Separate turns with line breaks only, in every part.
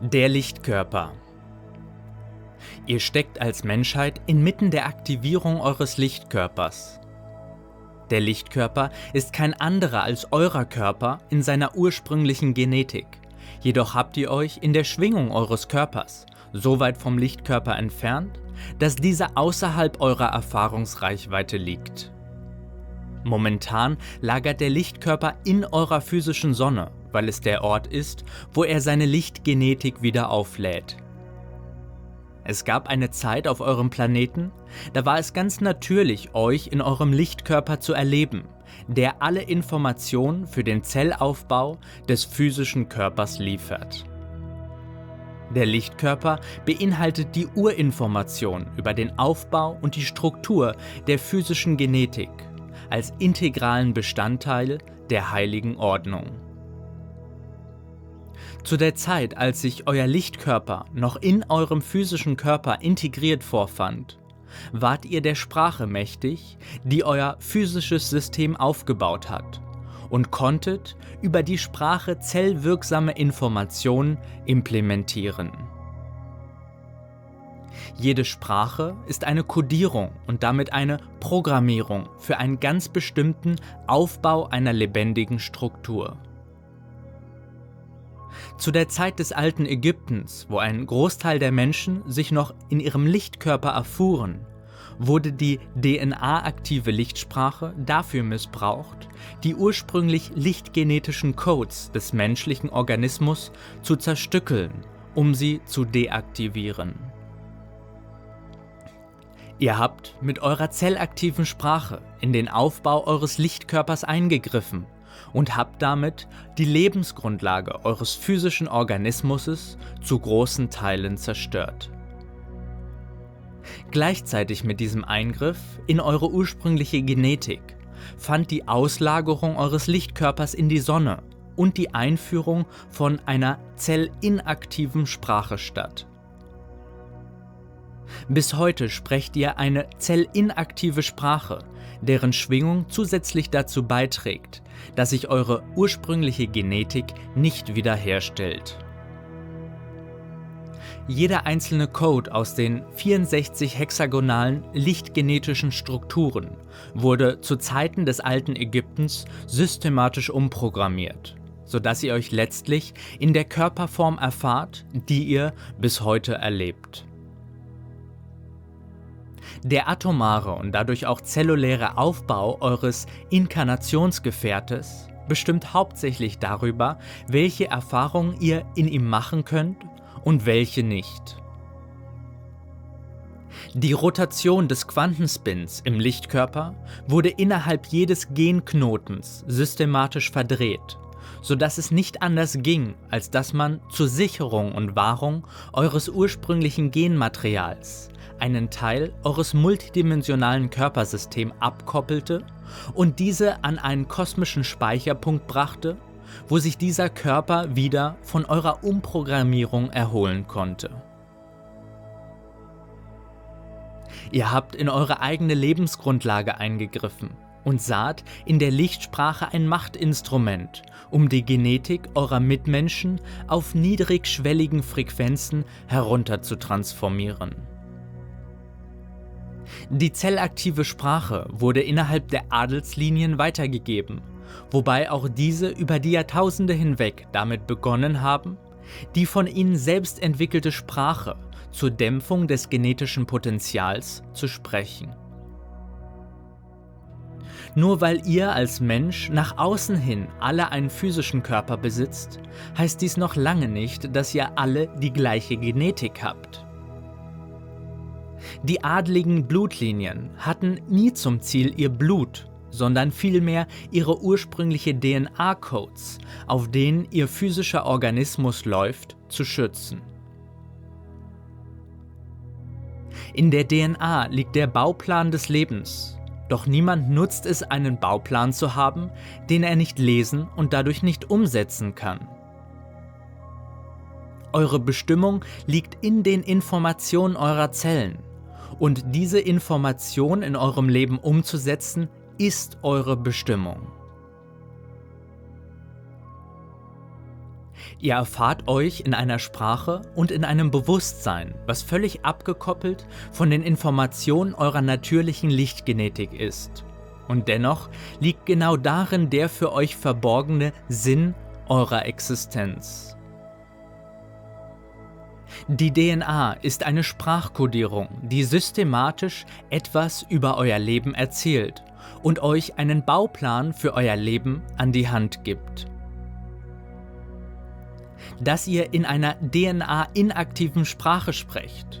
Der Lichtkörper. Ihr steckt als Menschheit inmitten der Aktivierung eures Lichtkörpers. Der Lichtkörper ist kein anderer als eurer Körper in seiner ursprünglichen Genetik. Jedoch habt ihr euch in der Schwingung eures Körpers so weit vom Lichtkörper entfernt, dass dieser außerhalb eurer Erfahrungsreichweite liegt. Momentan lagert der Lichtkörper in eurer physischen Sonne, weil es der Ort ist, wo er seine Lichtgenetik wieder auflädt. Es gab eine Zeit auf eurem Planeten, da war es ganz natürlich, euch in eurem Lichtkörper zu erleben, der alle Informationen für den Zellaufbau des physischen Körpers liefert. Der Lichtkörper beinhaltet die Urinformation über den Aufbau und die Struktur der physischen Genetik als integralen Bestandteil der heiligen Ordnung. Zu der Zeit, als sich euer Lichtkörper noch in eurem physischen Körper integriert vorfand, wart ihr der Sprache mächtig, die euer physisches System aufgebaut hat und konntet über die Sprache zellwirksame Informationen implementieren. Jede Sprache ist eine Kodierung und damit eine Programmierung für einen ganz bestimmten Aufbau einer lebendigen Struktur. Zu der Zeit des alten Ägyptens, wo ein Großteil der Menschen sich noch in ihrem Lichtkörper erfuhren, wurde die DNA-aktive Lichtsprache dafür missbraucht, die ursprünglich lichtgenetischen Codes des menschlichen Organismus zu zerstückeln, um sie zu deaktivieren. Ihr habt mit eurer zellaktiven Sprache in den Aufbau eures Lichtkörpers eingegriffen und habt damit die Lebensgrundlage eures physischen Organismus zu großen Teilen zerstört. Gleichzeitig mit diesem Eingriff in eure ursprüngliche Genetik fand die Auslagerung eures Lichtkörpers in die Sonne und die Einführung von einer zellinaktiven Sprache statt. Bis heute sprecht ihr eine zellinaktive Sprache, deren Schwingung zusätzlich dazu beiträgt, dass sich eure ursprüngliche Genetik nicht wiederherstellt. Jeder einzelne Code aus den 64 hexagonalen lichtgenetischen Strukturen wurde zu Zeiten des alten Ägyptens systematisch umprogrammiert, sodass ihr euch letztlich in der Körperform erfahrt, die ihr bis heute erlebt. Der atomare und dadurch auch zelluläre Aufbau eures Inkarnationsgefährtes bestimmt hauptsächlich darüber, welche Erfahrungen ihr in ihm machen könnt und welche nicht. Die Rotation des Quantenspins im Lichtkörper wurde innerhalb jedes Genknotens systematisch verdreht, sodass es nicht anders ging, als dass man zur Sicherung und Wahrung eures ursprünglichen Genmaterials einen Teil eures multidimensionalen Körpersystems abkoppelte und diese an einen kosmischen Speicherpunkt brachte, wo sich dieser Körper wieder von eurer Umprogrammierung erholen konnte. Ihr habt in eure eigene Lebensgrundlage eingegriffen und saht in der Lichtsprache ein Machtinstrument, um die Genetik eurer Mitmenschen auf niedrigschwelligen Frequenzen herunter zu transformieren. Die zellaktive Sprache wurde innerhalb der Adelslinien weitergegeben, wobei auch diese über die Jahrtausende hinweg damit begonnen haben, die von ihnen selbst entwickelte Sprache zur Dämpfung des genetischen Potenzials zu sprechen. Nur weil ihr als Mensch nach außen hin alle einen physischen Körper besitzt, heißt dies noch lange nicht, dass ihr alle die gleiche Genetik habt. Die adligen Blutlinien hatten nie zum Ziel, ihr Blut, sondern vielmehr ihre ursprüngliche DNA-Codes, auf denen ihr physischer Organismus läuft, zu schützen. In der DNA liegt der Bauplan des Lebens, doch niemand nutzt es, einen Bauplan zu haben, den er nicht lesen und dadurch nicht umsetzen kann. Eure Bestimmung liegt in den Informationen eurer Zellen. Und diese Information in eurem Leben umzusetzen, ist eure Bestimmung. Ihr erfahrt euch in einer Sprache und in einem Bewusstsein, was völlig abgekoppelt von den Informationen eurer natürlichen Lichtgenetik ist. Und dennoch liegt genau darin der für euch verborgene Sinn eurer Existenz. Die DNA ist eine Sprachkodierung, die systematisch etwas über euer Leben erzählt und euch einen Bauplan für euer Leben an die Hand gibt. Dass ihr in einer DNA-inaktiven Sprache sprecht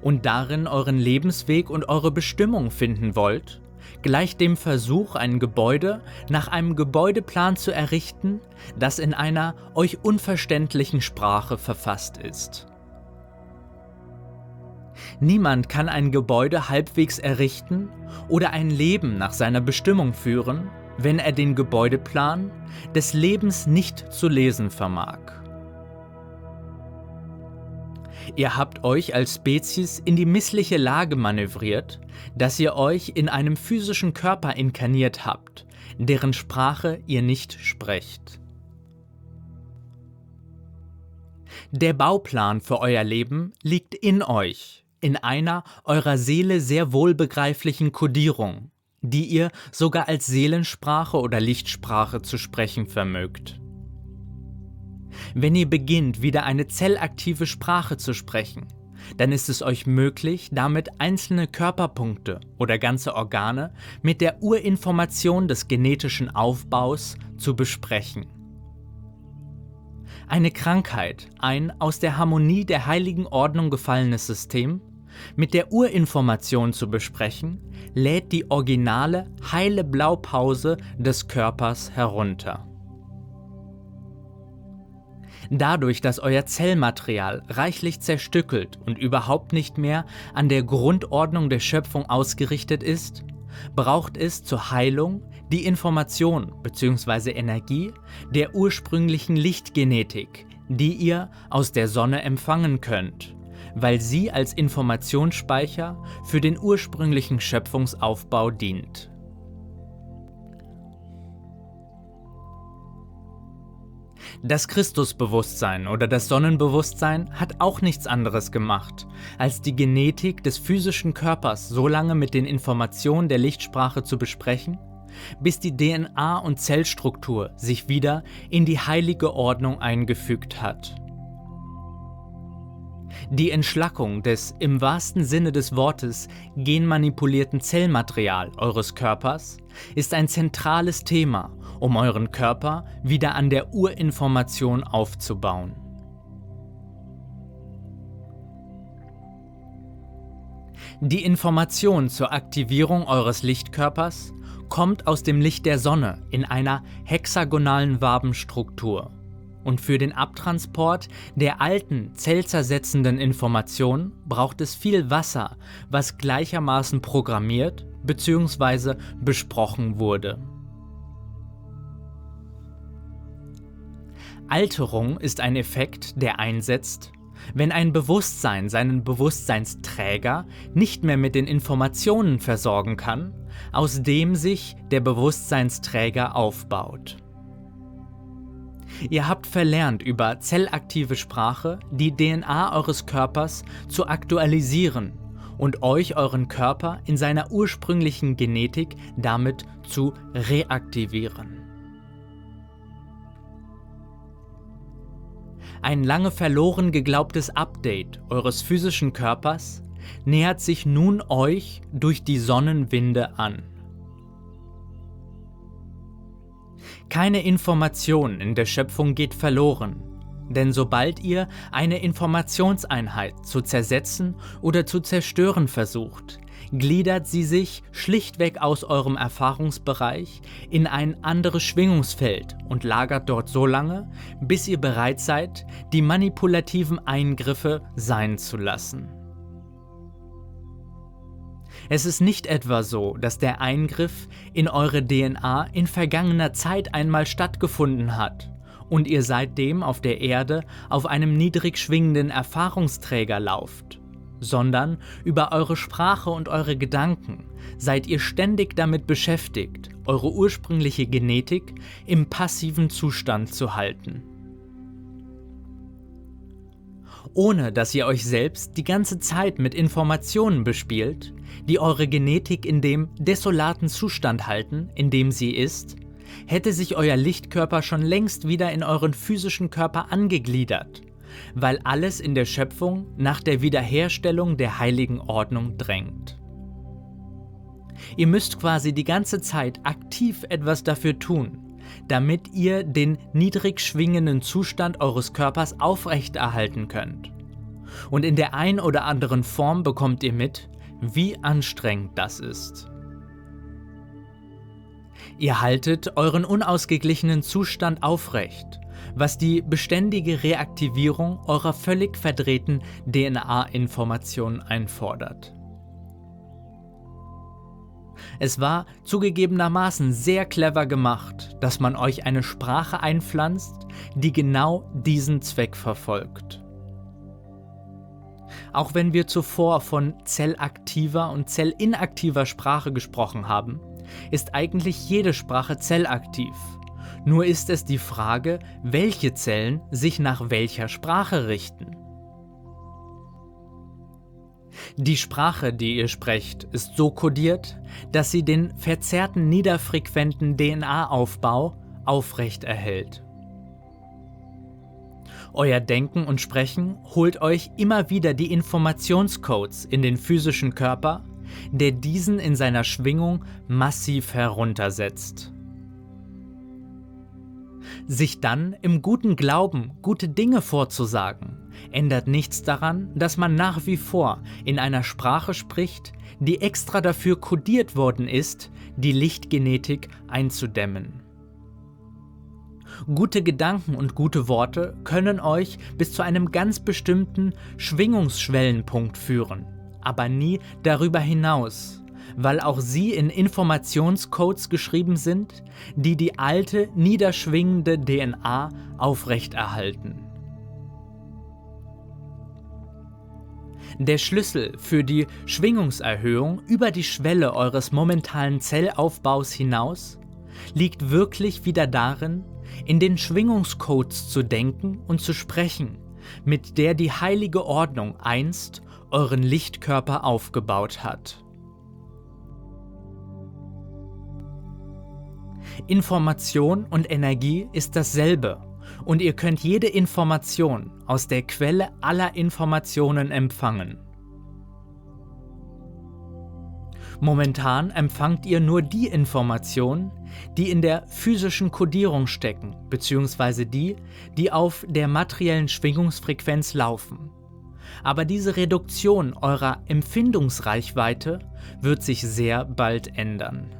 und darin euren Lebensweg und eure Bestimmung finden wollt, gleicht dem Versuch, ein Gebäude nach einem Gebäudeplan zu errichten, das in einer euch unverständlichen Sprache verfasst ist. Niemand kann ein Gebäude halbwegs errichten oder ein Leben nach seiner Bestimmung führen, wenn er den Gebäudeplan des Lebens nicht zu lesen vermag. Ihr habt euch als Spezies in die missliche Lage manövriert, dass ihr euch in einem physischen Körper inkarniert habt, deren Sprache ihr nicht sprecht. Der Bauplan für euer Leben liegt in euch, in einer eurer Seele sehr wohlbegreiflichen Kodierung, die ihr sogar als Seelensprache oder Lichtsprache zu sprechen vermögt. Wenn ihr beginnt, wieder eine zellaktive Sprache zu sprechen, dann ist es euch möglich, damit einzelne Körperpunkte oder ganze Organe mit der Urinformation des genetischen Aufbaus zu besprechen. Eine Krankheit, ein aus der Harmonie der heiligen Ordnung gefallenes System, mit der Urinformation zu besprechen, lädt die originale heile Blaupause des Körpers herunter. Dadurch, dass euer Zellmaterial reichlich zerstückelt und überhaupt nicht mehr an der Grundordnung der Schöpfung ausgerichtet ist, braucht es zur Heilung die Information bzw. Energie der ursprünglichen Lichtgenetik, die ihr aus der Sonne empfangen könnt, weil sie als Informationsspeicher für den ursprünglichen Schöpfungsaufbau dient. Das Christusbewusstsein oder das Sonnenbewusstsein hat auch nichts anderes gemacht, als die Genetik des physischen Körpers so lange mit den Informationen der Lichtsprache zu besprechen, bis die DNA und Zellstruktur sich wieder in die heilige Ordnung eingefügt hat. Die Entschlackung des im wahrsten Sinne des Wortes genmanipulierten Zellmaterial eures Körpers ist ein zentrales Thema um euren Körper wieder an der Urinformation aufzubauen. Die Information zur Aktivierung eures Lichtkörpers kommt aus dem Licht der Sonne in einer hexagonalen Wabenstruktur. Und für den Abtransport der alten, zellzersetzenden Information braucht es viel Wasser, was gleichermaßen programmiert bzw. besprochen wurde. Alterung ist ein Effekt, der einsetzt, wenn ein Bewusstsein seinen Bewusstseinsträger nicht mehr mit den Informationen versorgen kann, aus dem sich der Bewusstseinsträger aufbaut. Ihr habt verlernt, über zellaktive Sprache die DNA eures Körpers zu aktualisieren und euch euren Körper in seiner ursprünglichen Genetik damit zu reaktivieren. Ein lange verloren geglaubtes Update eures physischen Körpers nähert sich nun euch durch die Sonnenwinde an. Keine Information in der Schöpfung geht verloren, denn sobald ihr eine Informationseinheit zu zersetzen oder zu zerstören versucht, gliedert sie sich schlichtweg aus eurem Erfahrungsbereich in ein anderes Schwingungsfeld und lagert dort so lange, bis ihr bereit seid, die manipulativen Eingriffe sein zu lassen. Es ist nicht etwa so, dass der Eingriff in eure DNA in vergangener Zeit einmal stattgefunden hat und ihr seitdem auf der Erde auf einem niedrig schwingenden Erfahrungsträger lauft sondern über eure Sprache und eure Gedanken seid ihr ständig damit beschäftigt, eure ursprüngliche Genetik im passiven Zustand zu halten. Ohne dass ihr euch selbst die ganze Zeit mit Informationen bespielt, die eure Genetik in dem desolaten Zustand halten, in dem sie ist, hätte sich euer Lichtkörper schon längst wieder in euren physischen Körper angegliedert, weil alles in der Schöpfung nach der Wiederherstellung der heiligen Ordnung drängt. Ihr müsst quasi die ganze Zeit aktiv etwas dafür tun, damit ihr den niedrig schwingenden Zustand eures Körpers aufrechterhalten könnt. Und in der ein oder anderen Form bekommt ihr mit, wie anstrengend das ist. Ihr haltet euren unausgeglichenen Zustand aufrecht, was die beständige Reaktivierung eurer völlig verdrehten DNA-Informationen einfordert. Es war zugegebenermaßen sehr clever gemacht, dass man euch eine Sprache einpflanzt, die genau diesen Zweck verfolgt. Auch wenn wir zuvor von zellaktiver und zellinaktiver Sprache gesprochen haben, ist eigentlich jede Sprache zellaktiv. Nur ist es die Frage, welche Zellen sich nach welcher Sprache richten. Die Sprache, die ihr sprecht, ist so kodiert, dass sie den verzerrten niederfrequenten DNA-Aufbau aufrecht erhält. Euer Denken und Sprechen holt euch immer wieder die Informationscodes in den physischen Körper, der diesen in seiner Schwingung massiv heruntersetzt. Sich dann im guten Glauben gute Dinge vorzusagen, ändert nichts daran, dass man nach wie vor in einer Sprache spricht, die extra dafür kodiert worden ist, die Lichtgenetik einzudämmen. Gute Gedanken und gute Worte können euch bis zu einem ganz bestimmten Schwingungsschwellenpunkt führen, aber nie darüber hinaus, weil auch sie in Informationscodes geschrieben sind, die die alte, niederschwingende DNA aufrechterhalten. Der Schlüssel für die Schwingungserhöhung über die Schwelle eures momentanen Zellaufbaus hinaus liegt wirklich wieder darin, in den Schwingungscodes zu denken und zu sprechen, mit der die heilige Ordnung einst euren Lichtkörper aufgebaut hat. Information und Energie ist dasselbe und ihr könnt jede Information aus der Quelle aller Informationen empfangen. Momentan empfangt ihr nur die Informationen, die in der physischen Kodierung stecken, beziehungsweise die, die auf der materiellen Schwingungsfrequenz laufen. Aber diese Reduktion eurer Empfindungsreichweite wird sich sehr bald ändern.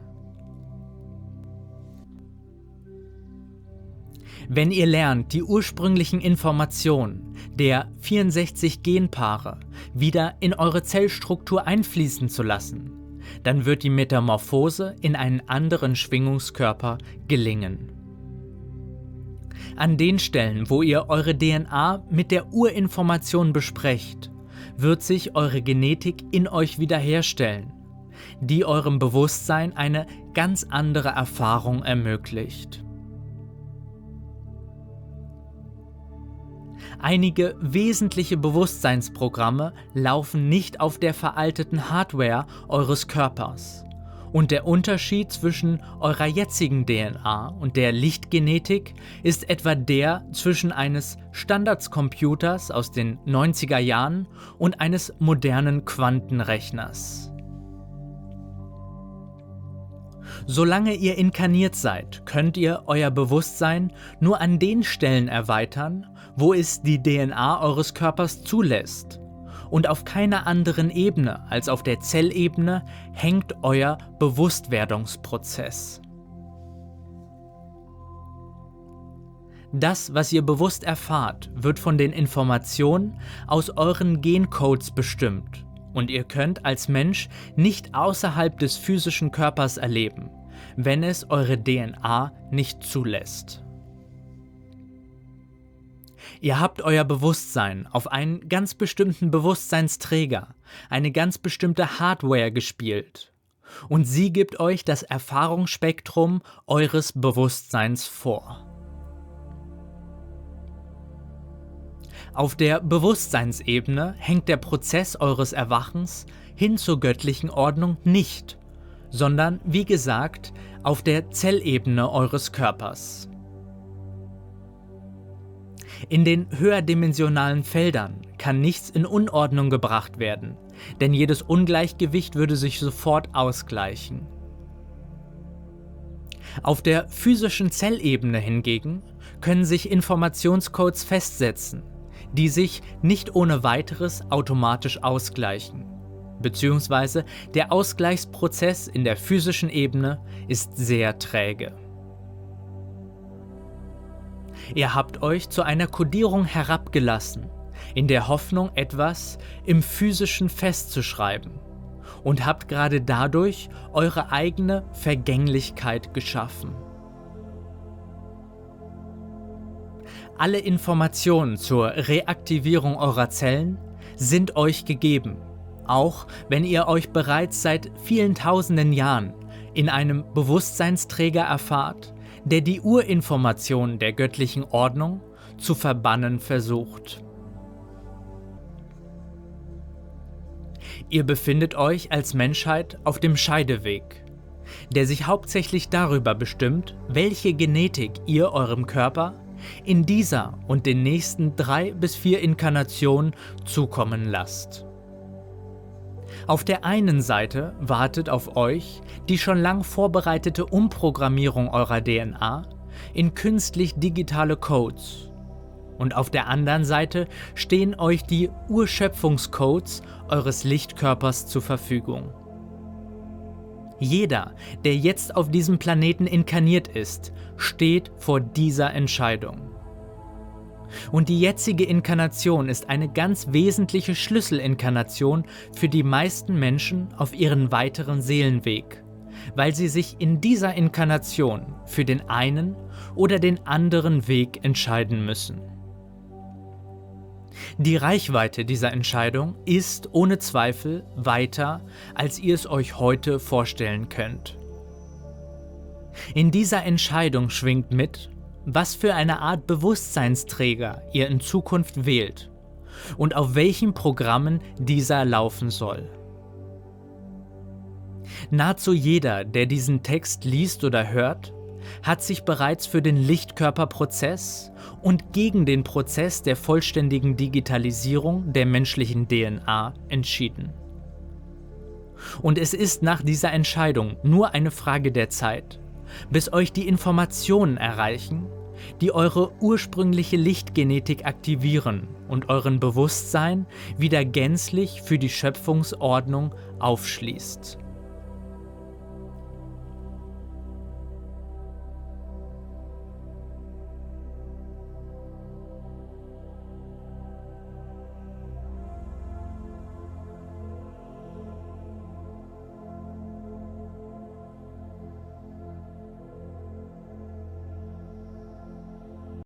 Wenn ihr lernt, die ursprünglichen Informationen der 64 Genpaare wieder in eure Zellstruktur einfließen zu lassen, dann wird die Metamorphose in einen anderen Schwingungskörper gelingen. An den Stellen, wo ihr eure DNA mit der Urinformation besprecht, wird sich eure Genetik in euch wiederherstellen, die eurem Bewusstsein eine ganz andere Erfahrung ermöglicht. Einige wesentliche Bewusstseinsprogramme laufen nicht auf der veralteten Hardware eures Körpers. Und der Unterschied zwischen eurer jetzigen DNA und der Lichtgenetik ist etwa der zwischen eines Standardscomputers aus den 90er Jahren und eines modernen Quantenrechners. Solange ihr inkarniert seid, könnt ihr euer Bewusstsein nur an den Stellen erweitern, wo es die DNA eures Körpers zulässt. Und auf keiner anderen Ebene als auf der Zellebene hängt euer Bewusstwerdungsprozess. Das, was ihr bewusst erfahrt, wird von den Informationen aus euren Gencodes bestimmt und ihr könnt als Mensch nicht außerhalb des physischen Körpers erleben, wenn es eure DNA nicht zulässt. Ihr habt euer Bewusstsein auf einen ganz bestimmten Bewusstseinsträger, eine ganz bestimmte Hardware gespielt. Und sie gibt euch das Erfahrungsspektrum eures Bewusstseins vor. Auf der Bewusstseinsebene hängt der Prozess eures Erwachens hin zur göttlichen Ordnung nicht, sondern wie gesagt auf der Zellebene eures Körpers. In den höherdimensionalen Feldern kann nichts in Unordnung gebracht werden, denn jedes Ungleichgewicht würde sich sofort ausgleichen. Auf der physischen Zellebene hingegen können sich Informationscodes festsetzen, die sich nicht ohne weiteres automatisch ausgleichen. Beziehungsweise der Ausgleichsprozess in der physischen Ebene ist sehr träge. Ihr habt euch zu einer Kodierung herabgelassen, in der Hoffnung, etwas im physischen festzuschreiben und habt gerade dadurch eure eigene Vergänglichkeit geschaffen. Alle Informationen zur Reaktivierung eurer Zellen sind euch gegeben, auch wenn ihr euch bereits seit vielen tausenden Jahren in einem Bewusstseinsträger erfahrt, der die Urinformation der göttlichen Ordnung zu verbannen versucht. Ihr befindet euch als Menschheit auf dem Scheideweg, der sich hauptsächlich darüber bestimmt, welche Genetik ihr eurem Körper in dieser und den nächsten drei bis vier Inkarnationen zukommen lasst. Auf der einen Seite wartet auf euch die schon lang vorbereitete Umprogrammierung eurer DNA in künstlich digitale Codes. Und auf der anderen Seite stehen euch die Urschöpfungscodes eures Lichtkörpers zur Verfügung. Jeder, der jetzt auf diesem Planeten inkarniert ist, steht vor dieser Entscheidung. Und die jetzige Inkarnation ist eine ganz wesentliche Schlüsselinkarnation für die meisten Menschen auf ihren weiteren Seelenweg, weil sie sich in dieser Inkarnation für den einen oder den anderen Weg entscheiden müssen. Die Reichweite dieser Entscheidung ist ohne Zweifel weiter, als ihr es euch heute vorstellen könnt. In dieser Entscheidung schwingt mit, was für eine Art Bewusstseinsträger ihr in Zukunft wählt und auf welchen Programmen dieser laufen soll. Nahezu jeder, der diesen Text liest oder hört, hat sich bereits für den Lichtkörperprozess und gegen den Prozess der vollständigen Digitalisierung der menschlichen DNA entschieden. Und es ist nach dieser Entscheidung nur eine Frage der Zeit, bis euch die Informationen erreichen, die eure ursprüngliche Lichtgenetik aktivieren und euren Bewusstsein wieder gänzlich für die Schöpfungsordnung aufschließt.